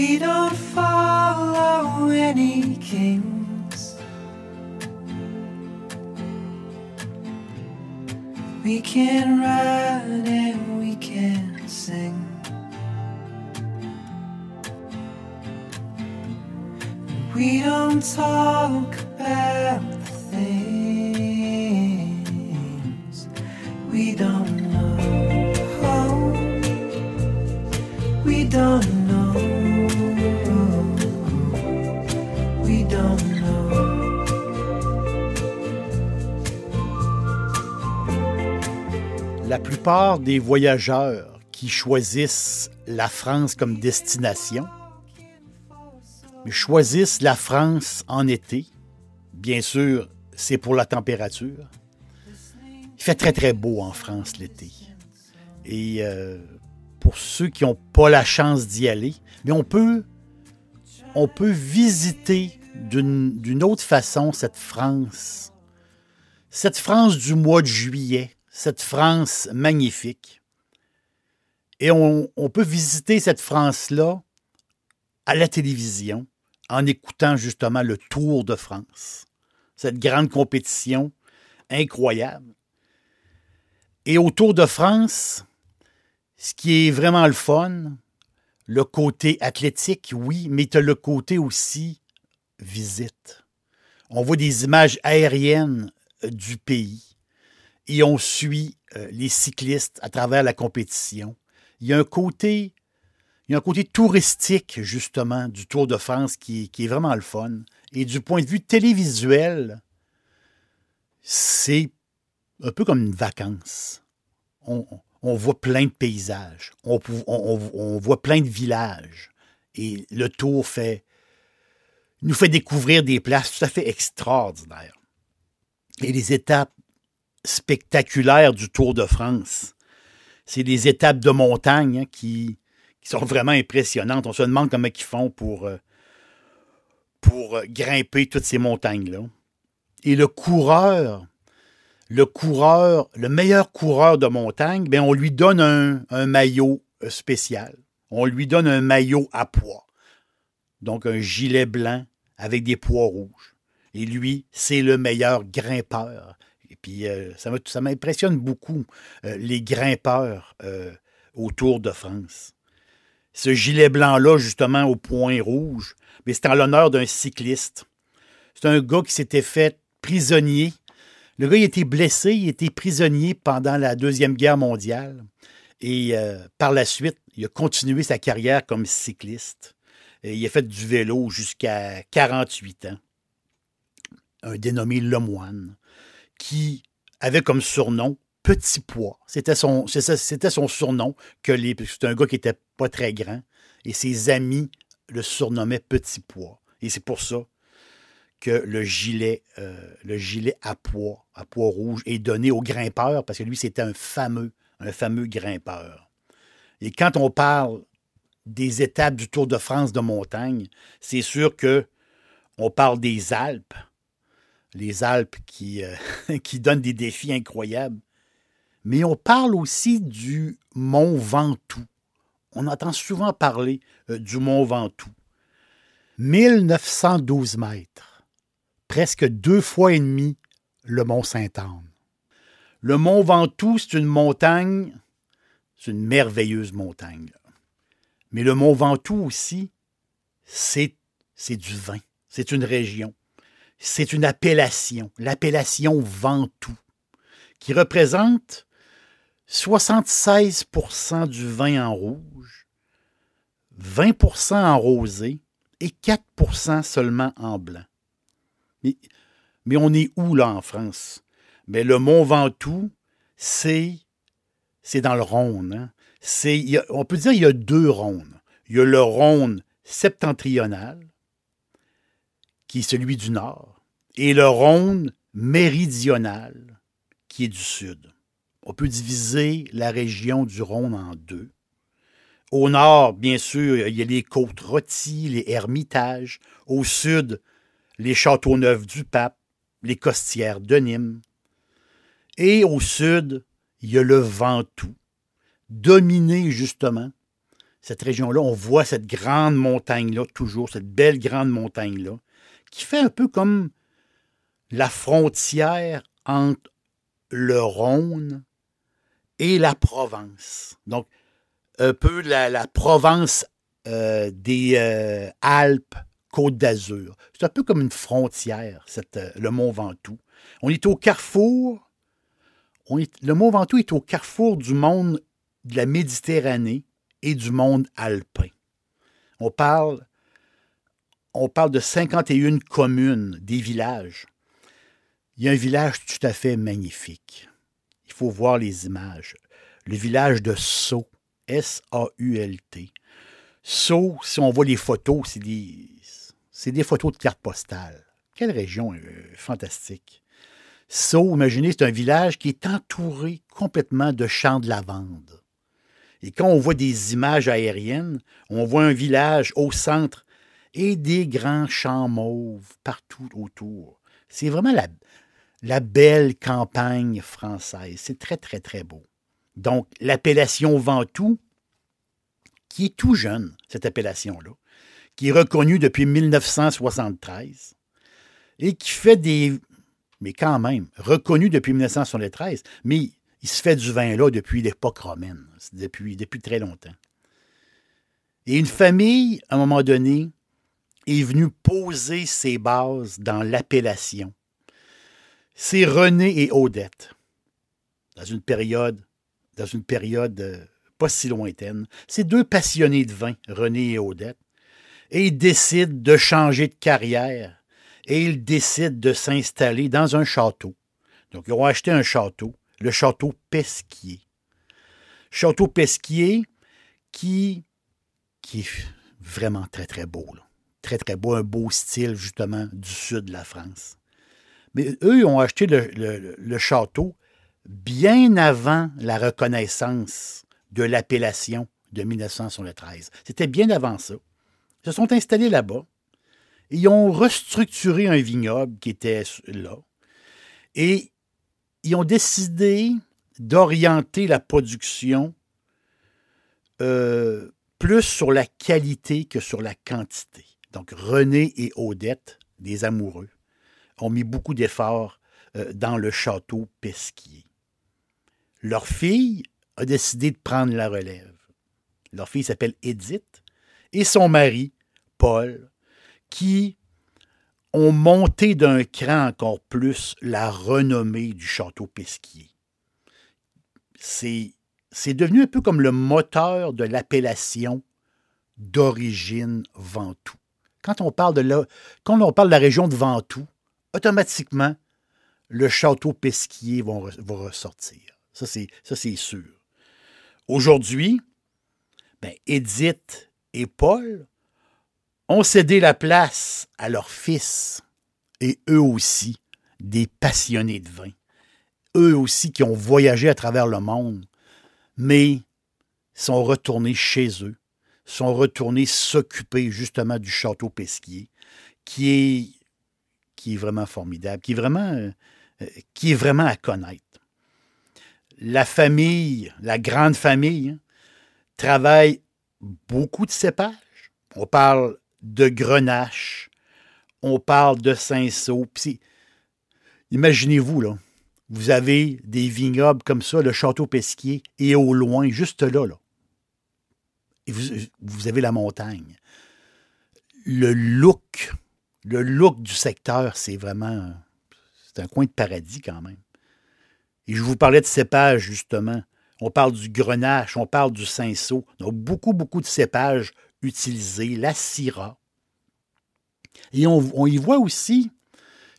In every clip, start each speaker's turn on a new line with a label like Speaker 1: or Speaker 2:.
Speaker 1: We don't follow any kings. We can ride and we can sing. We don't talk about the things we don't La plupart des voyageurs qui choisissent la France comme destination choisissent la France en été. Bien sûr, c'est pour la température. Il fait très très beau en France l'été. Et euh, pour ceux qui n'ont pas la chance d'y aller, on peut visiter d'une autre façon cette France. Cette France du mois de juillet, cette France magnifique. Et on, peut visiter cette France-là à la télévision en écoutant justement le Tour de France, cette grande compétition incroyable. Et au Tour de France, ce qui est vraiment le fun, le côté athlétique, oui, mais tu as le côté aussi visite. On voit des images aériennes du pays et on suit euh, les cyclistes à travers la compétition. Il y a un côté il y a un côté touristique, justement, du Tour de France qui, est vraiment le fun. Et du point de vue télévisuel, c'est un peu comme une vacance. On, voit plein de paysages, on, on, voit plein de villages. Et le tour fait, nous fait découvrir des places tout à fait extraordinaires. Et les étapes spectaculaires du Tour de France, c'est des étapes de montagne hein, qui, qui sont vraiment impressionnantes. On se demande comment ils font pour, euh, pour euh, grimper toutes ces montagnes-là. Et le coureur, le coureur, le meilleur coureur de montagne, bien, on lui donne un, un maillot euh, spécial. On lui donne un maillot à poids. Donc un gilet blanc avec des poids rouges. Et lui, c'est le meilleur grimpeur. Puis, ça m'impressionne beaucoup, les grimpeurs autour de France ce gilet blanc-là, justement, au point rouge, mais c'est en l'honneur d'un cycliste. C'est un gars qui s'était fait prisonnier. Le gars, il était blessé, il était prisonnier pendant la Deuxième Guerre mondiale. Et euh, par la suite, il a continué sa carrière comme cycliste. Il a fait du vélo jusqu'à 48 ans. Un dénommé Lemoine, qui avait comme surnom Petit Pois. C'était son, c'était son surnom. que les, C'est un gars qui était pas très grand. Et ses amis le surnommaient Petit Pois. Et c'est pour ça que le gilet, euh, à pois, à pois rouge, est donné au grimpeur, parce que lui, c'était un fameux, un fameux grimpeur. Et quand on parle des étapes du Tour de France de montagne, c'est sûr que on parle des Alpes, les Alpes qui, euh, qui donnent des défis incroyables. Mais on parle aussi du mont Ventoux. On entend souvent parler euh, du mont Ventoux. 1912 mètres, presque deux fois et demi le mont Sainte-Anne. Le mont Ventoux, c'est une montagne, c'est une merveilleuse montagne. Mais le mont Ventoux aussi, c'est du vin, c'est une région, c'est une appellation, l'appellation Ventoux, qui représente 76% du vin en rouge, 20% en rosé et 4% seulement en blanc. Mais on est où là en France? Mais le Mont Ventoux, c'est, c'est dans le Rhône. Hein? C'est, on peut dire qu'il y a deux Rhônes. Il y a le Rhône septentrional, qui est celui du nord, et le Rhône méridional, qui est du sud. On peut diviser la région du Rhône en deux. Au nord, bien sûr, il y a les côtes rôties, les Hermitages. Au sud, les châteaux neufs du Pape, les Costières de Nîmes. Et au sud, il y a le Ventoux, dominé justement. Cette région-là, on voit cette grande montagne-là, toujours, cette belle grande montagne-là, qui fait un peu comme la frontière entre le Rhône et la Provence. Donc, un peu la, Provence euh, des euh, Alpes, Côte d'Azur. C'est un peu comme une frontière, euh, le Mont Ventoux. On est au carrefour, le Mont Ventoux est au carrefour du monde de la Méditerranée et du monde alpin. On parle, on parle de 51 communes, des villages. Il y a un village tout à fait magnifique. Il faut voir les images. Le village de Sceaux, S-A-U-L-T. Sceaux, si on voit les photos, c'est des, des photos de cartes postales. Quelle région euh, fantastique. Sceaux, imaginez, c'est un village qui est entouré complètement de champs de lavande. Et quand on voit des images aériennes, on voit un village au centre et des grands champs mauves partout autour. C'est vraiment la, belle campagne française. C'est très, très, très beau. Donc, l'appellation Ventoux, qui est tout jeune, cette appellation-là, qui est reconnue depuis 1973 et qui fait des. Mais quand même, reconnu depuis 1973, mais il se fait du vin là depuis l'époque romaine, depuis, depuis très longtemps. Et une famille, à un moment donné, est venue poser ses bases dans l'appellation. C'est René et Odette, dans une période, dans une période euh, pas si lointaine. Ces deux passionnés de vin, René et Odette, et ils décident de changer de carrière et ils décident de s'installer dans un château. Donc, ils ont acheté un château le château Pesquier. Château Pesquier qui, qui est vraiment très, très beau. Très, très beau, un beau style justement du sud de la France. Mais eux, ont acheté le, château bien avant la reconnaissance de l'appellation de 1913. C'était bien avant ça. Ils se sont installés là-bas. Ils ont restructuré un vignoble qui était là. Et ils ont décidé d'orienter la production euh, plus sur la qualité que sur la quantité. Donc René et Odette, des amoureux, ont mis beaucoup d'efforts euh, dans le château Pesquier. Leur fille a décidé de prendre la relève. Leur fille s'appelle Edith et son mari, Paul, qui ont monté d'un cran encore plus la renommée du château Pesquier. C'est, c'est devenu un peu comme le moteur de l'appellation d'origine Ventoux. Quand on parle de la, région de Ventoux, automatiquement, le château Pesquier va, ressortir. Ça, c'est, sûr. Aujourd'hui, ben, Edith et Paul ont cédé la place à leurs fils, et eux aussi, des passionnés de vin. Eux aussi qui ont voyagé à travers le monde, mais sont retournés chez eux, sont retournés s'occuper justement du château Pesquier, qui est, qui vraiment formidable, qui est vraiment, euh, qui est vraiment à connaître. La famille, la grande famille, hein, travaille beaucoup de cépages. On parle de Grenache, on parle de Saint-Saul. Imaginez-vous, là, vous avez des vignobles comme ça, le château Pesquier, et au loin, juste là, là, vous, avez la montagne. Le look, le look du secteur, c'est vraiment, c'est un coin de paradis quand même. Et je vous parlais de cépages, justement. On parle du grenache, on parle du cinceau. Donc, beaucoup, beaucoup de cépages utilisés, la syrah. Et on, y voit aussi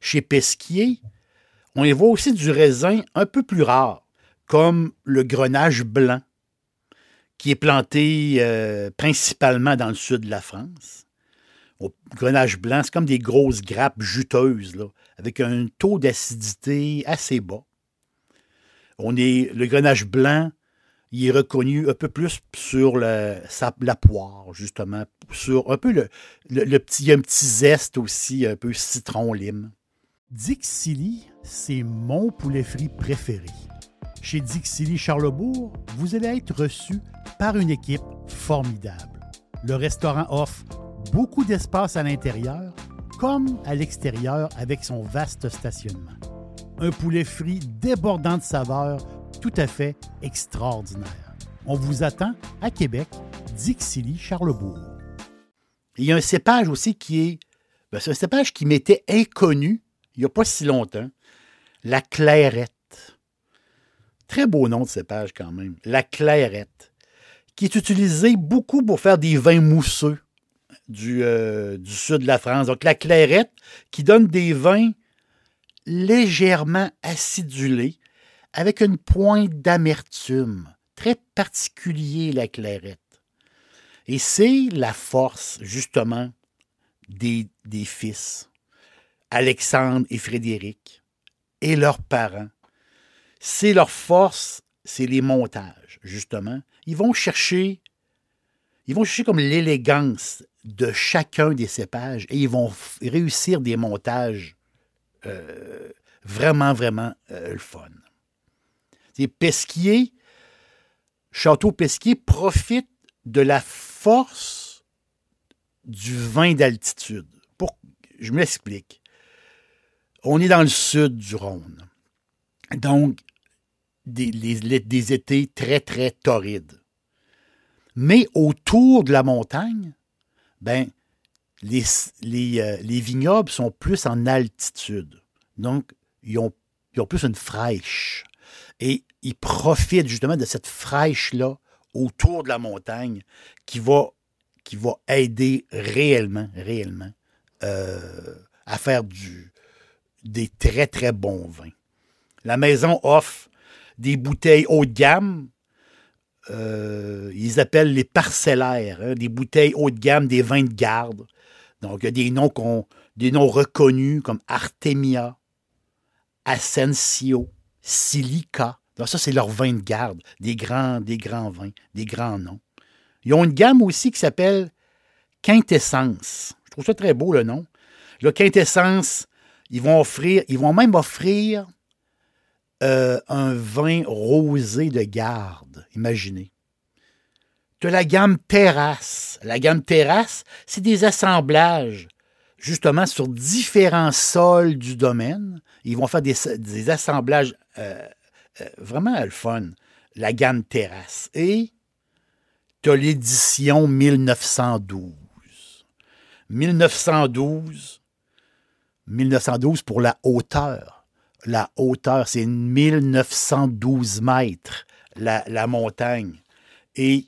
Speaker 1: chez Pesquier, on y voit aussi du raisin un peu plus rare, comme le grenage blanc, qui est planté euh, principalement dans le sud de la France. Au grenage blanc, c'est comme des grosses grappes juteuses, avec un taux d'acidité assez bas. On est, le grenage blanc, il est reconnu un peu plus sur la poire, justement. Sur un peu le, le, petit, il un petit zeste aussi, un peu citron-lime. Dixili, c'est mon poulet frit préféré. Chez Dixili Charlebourg, vous allez être reçu par une équipe formidable. Le restaurant offre beaucoup d'espace à l'intérieur comme à l'extérieur avec son vaste stationnement. Un poulet frit débordant de saveurs tout à fait extraordinaire. On vous attend à Québec, Dixilly, Charlebourg. Il y a un cépage aussi qui est. Ben, c'est un cépage qui m'était inconnu il n'y a pas si longtemps. La clairette. Très beau nom de cépage quand même. La clairette. Qui est utilisée beaucoup pour faire des vins mousseux du, euh, du sud de la France. Donc la clairette qui donne des vins légèrement acidulés avec une pointe d'amertume. Très particulier, la clairette. Et c'est la force, justement, des fils, Alexandre et Frédéric, et leurs parents. C'est leur force, c'est les montages, justement. Ils vont chercher, ils vont chercher comme l'élégance de chacun des cépages et ils vont réussir des montages euh, vraiment, vraiment euh, le fun. Pesquier, Château Pesquier profite de la force du vin d'altitude. Pour, je m'explique. On est dans le sud du Rhône. Donc, des, des étés très, très torrides. Mais autour de la montagne, ben, euh, les, vignobles sont plus en altitude. Donc, ils ont, ils ont plus une fraîche. Et ils profitent justement de cette fraîche-là autour de la montagne qui va, qui va aider réellement, réellement euh, à faire du, des très, très bons vins. La maison offre des bouteilles haut de gamme. Euh, ils appellent les parcellaires, hein, des bouteilles haut de gamme, des vins de garde. Donc, il y a des noms, des noms reconnus comme Artemia, Asensio, Silica. ça, c'est leur vin de garde, des grands, des grands vins, des grands noms. Ils ont une gamme aussi qui s'appelle Quintessence. Je trouve ça très beau, le nom. Le Quintessence, ils vont offrir, ils vont même offrir euh, un vin rosé de garde. Imaginez. As la gamme terrasse. La gamme terrasse, c'est des assemblages justement sur différents sols du domaine. Ils vont faire des, assemblages euh, euh, vraiment le fun. La gamme terrasse. Et tu as l'édition 1912. 1912, 1912 pour la hauteur. La hauteur, c'est 1912 mètres, la, montagne. Et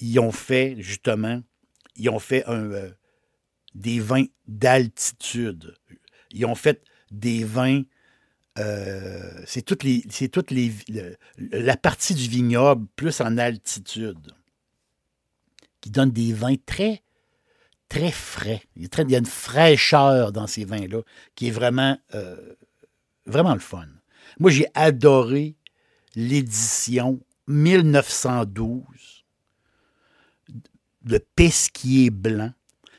Speaker 1: ils ont fait, justement, ils ont fait un, euh, des vins d'altitude. Ils ont fait des vins. Euh, c'est toute, la partie du vignoble plus en altitude qui donne des vins très, très frais. Il y a, une fraîcheur dans ces vins-là qui est vraiment, euh, vraiment le fun. Moi, j'ai adoré l'édition 1912 de Pesquier blanc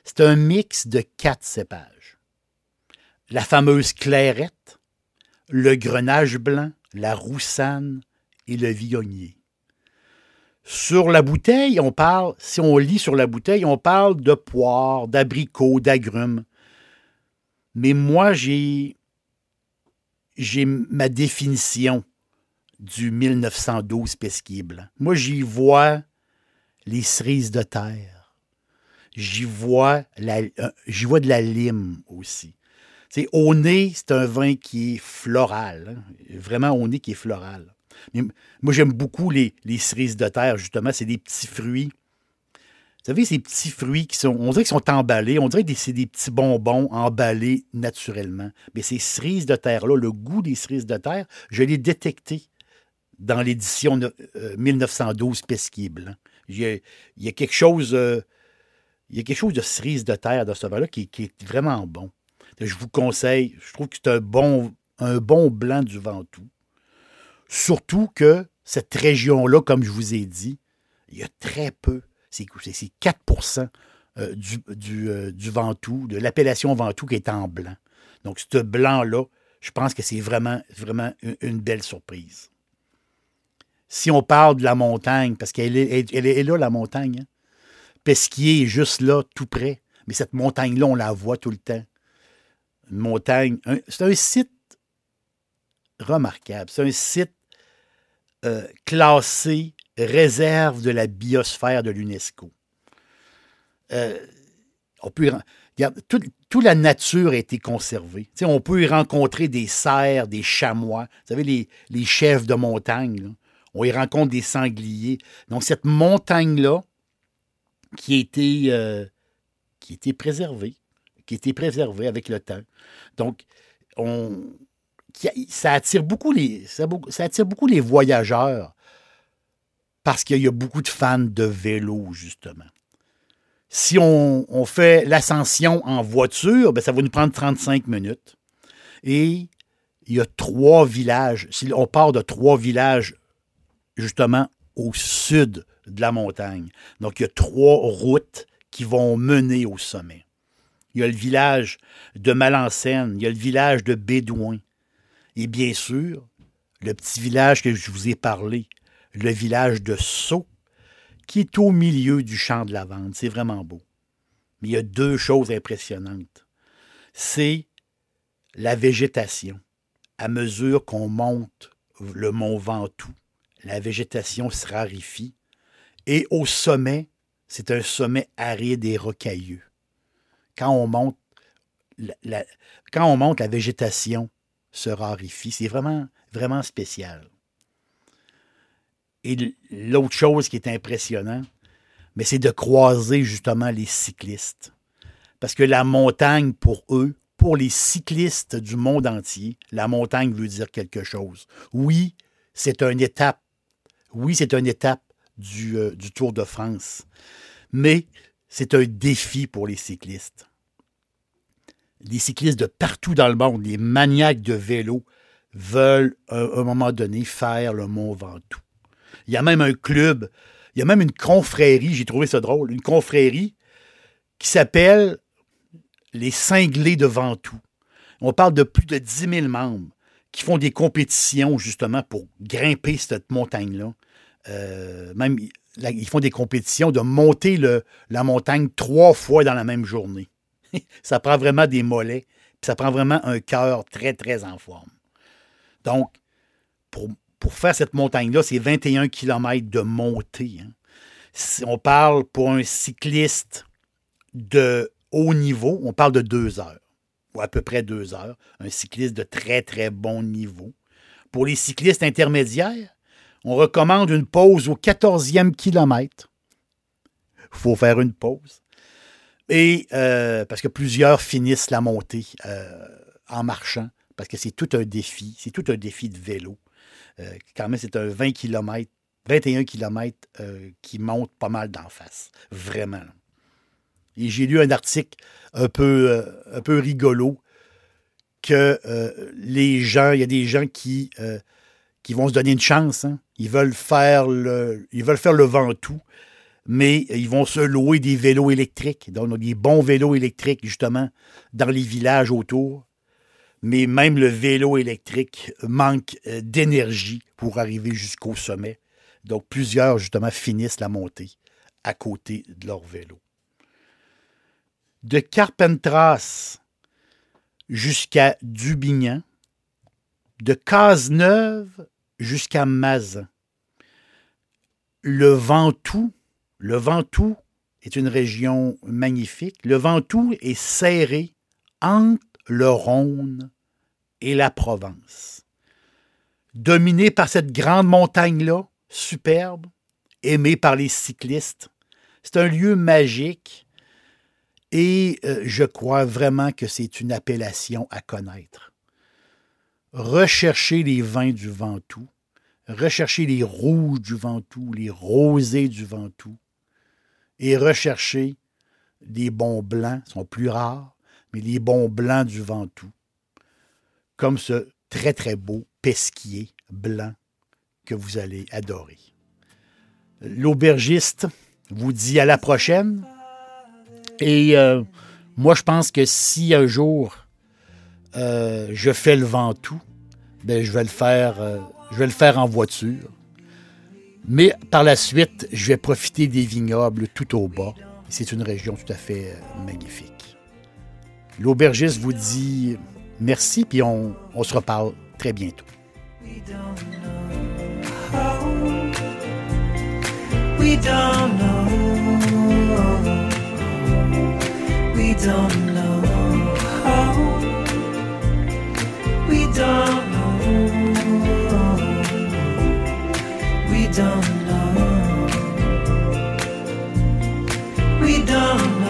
Speaker 1: c'est un mix de quatre cépages. La fameuse clairette, le grenage blanc, la roussanne et le viognier. Sur la bouteille, on parle, si on lit sur la bouteille, on parle de poire, d'abricots, d'agrumes. Mais moi, j'ai, ma définition du 1912 pesquier blanc. Moi, j'y vois les cerises de terre, j'y vois, euh, vois de la lime aussi. C'est au nez, c'est un vin qui est floral. Hein. Vraiment au nez qui est floral. Moi, j'aime beaucoup les, cerises de terre, justement. C'est des petits fruits Vous savez, ces petits fruits qui sont, on dirait qu'ils sont emballés, on dirait que c'est des petits bonbons emballés naturellement. Mais ces cerises de terre-là, le goût des cerises de terre, je l'ai détecté dans l'édition 1912 Pesquier Blanc. Il y, a, quelque chose, euh, y a quelque chose de cerise de terre dans ce vin-là qui, est vraiment bon. Je vous conseille, je trouve que c'est un bon, un bon blanc du Ventoux. Surtout que cette région-là, comme je vous ai dit, il y a très peu c'est 4 euh, du, euh, du, Ventoux, de l'appellation Ventoux qui est en blanc. Donc, ce blanc-là, je pense que c'est vraiment, vraiment une, belle surprise. Si on parle de la montagne, parce qu'elle est, elle là, la montagne, hein? Pesquier est juste là, tout près. Mais cette montagne-là, on la voit tout le temps. Une montagne, c'est un site remarquable. C'est un site euh, classé réserve de la biosphère de l'UNESCO. Euh, on peut toute, la nature a été conservée. on peut y rencontrer des cerfs, des chamois, vous savez, les, les chefs de montagne. On y rencontre des sangliers. Donc, cette montagne-là, qui a été, euh, qui préservée, qui a été préservée avec le temps. Donc, on, ça attire beaucoup les, voyageurs parce qu'il y a beaucoup de fans de vélo, justement. Si on, fait l'ascension en voiture, ben, ça va nous prendre 35 minutes. Et il y a trois villages. Si on part de trois villages, justement, au sud de la montagne. Donc, il y a trois routes qui vont mener au sommet. Il y a le village de Malancène, il y a le village de Bédouin. Et bien sûr, le petit village que je vous ai parlé, le village de Sceaux, qui est au milieu du champ de lavande. C'est vraiment beau. Mais il y a deux choses impressionnantes. C'est la végétation. À mesure qu'on monte le mont Ventoux, la végétation se raréfie. Et au sommet, c'est un sommet aride et rocailleux. Quand on monte, quand on monte, la végétation se raréfie. C'est vraiment, vraiment spécial. Et l'autre chose qui est impressionnant, mais c'est de croiser justement les cyclistes. Parce que la montagne, pour eux, pour les cyclistes du monde entier, la montagne veut dire quelque chose. Oui, c'est une étape. Oui, c'est une étape du, euh, du Tour de France. Mais c'est un défi pour les cyclistes. Les cyclistes de partout dans le monde, les maniaques de vélo, veulent à un moment donné faire le Mont Ventoux. Il y a même un club, il y a même une confrérie, j'ai trouvé ça drôle, une confrérie qui s'appelle les Cinglés de Ventoux. On parle de plus de 10 000 membres qui font des compétitions justement pour grimper cette montagne-là. Euh, même, ils font des compétitions de monter la montagne trois fois dans la même journée. ça prend vraiment des mollets, puis ça prend vraiment un cœur très, très en forme. Donc, pour, faire cette montagne-là, c'est 21 km de montée. Hein. On parle pour un cycliste de haut niveau, on parle de deux heures, ou à peu près deux heures. Un cycliste de très, très bon niveau. Pour les cyclistes intermédiaires, on recommande une pause au 14e kilomètre. Il faut faire une pause. Et euh, parce que plusieurs finissent la montée euh, en marchant, parce que c'est tout un défi, c'est tout un défi de vélo. Euh, quand même, c'est un 20 km, 21 km qui monte pas mal d'en face. Vraiment. Et j'ai lu un article un peu, rigolo que les gens, il y a des gens qui, qui vont se donner une chance. Hein. Ils, veulent faire le, ils veulent faire le Ventoux, mais ils vont se louer des vélos électriques. Donc, des bons vélos électriques, justement, dans les villages autour mais même le vélo électrique manque euh, d'énergie pour arriver jusqu'au sommet. Donc plusieurs, justement, finissent la montée à côté de leur vélo. De Carpentras jusqu'à Dubignan, de Cazeneuve jusqu'à Mazan. Le Ventoux, le Ventoux est une région magnifique. Le Ventoux est serré entre le Rhône et la Provence. Dominé par cette grande montagne-là, superbe, aimée par les cyclistes, C'est un lieu magique et euh, je crois vraiment que c'est une appellation à connaître. Recherchez les vins du Ventoux, recherchez les rouges du Ventoux, les rosés du Ventoux, et recherchez les bons blancs, sont plus rares, mais les bons blancs du Ventoux, comme ce très très beau pesquier blanc que vous allez adorer. L'aubergiste vous dit à la prochaine. Et euh, moi, je pense que si un jour euh, je fais le Ventoux, ben, je vais le faire, euh, je vais le faire en voiture. Mais par la suite, je vais profiter des vignobles tout au bas. C'est une région tout à fait magnifique. L'aubergiste vous dit merci, puis on, se reparle très bientôt. Don't know. We don't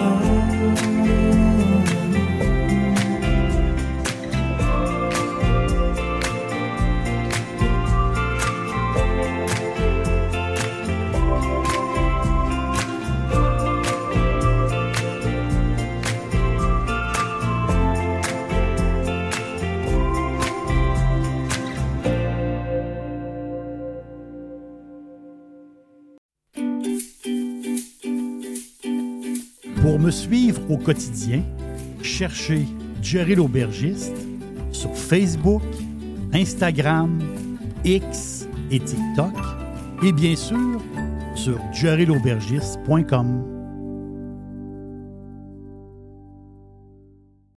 Speaker 1: me suivre au quotidien, cherchez Jerry l'aubergiste sur Facebook, Instagram, X et TikTok et bien sûr sur jerrylaubergiste.com.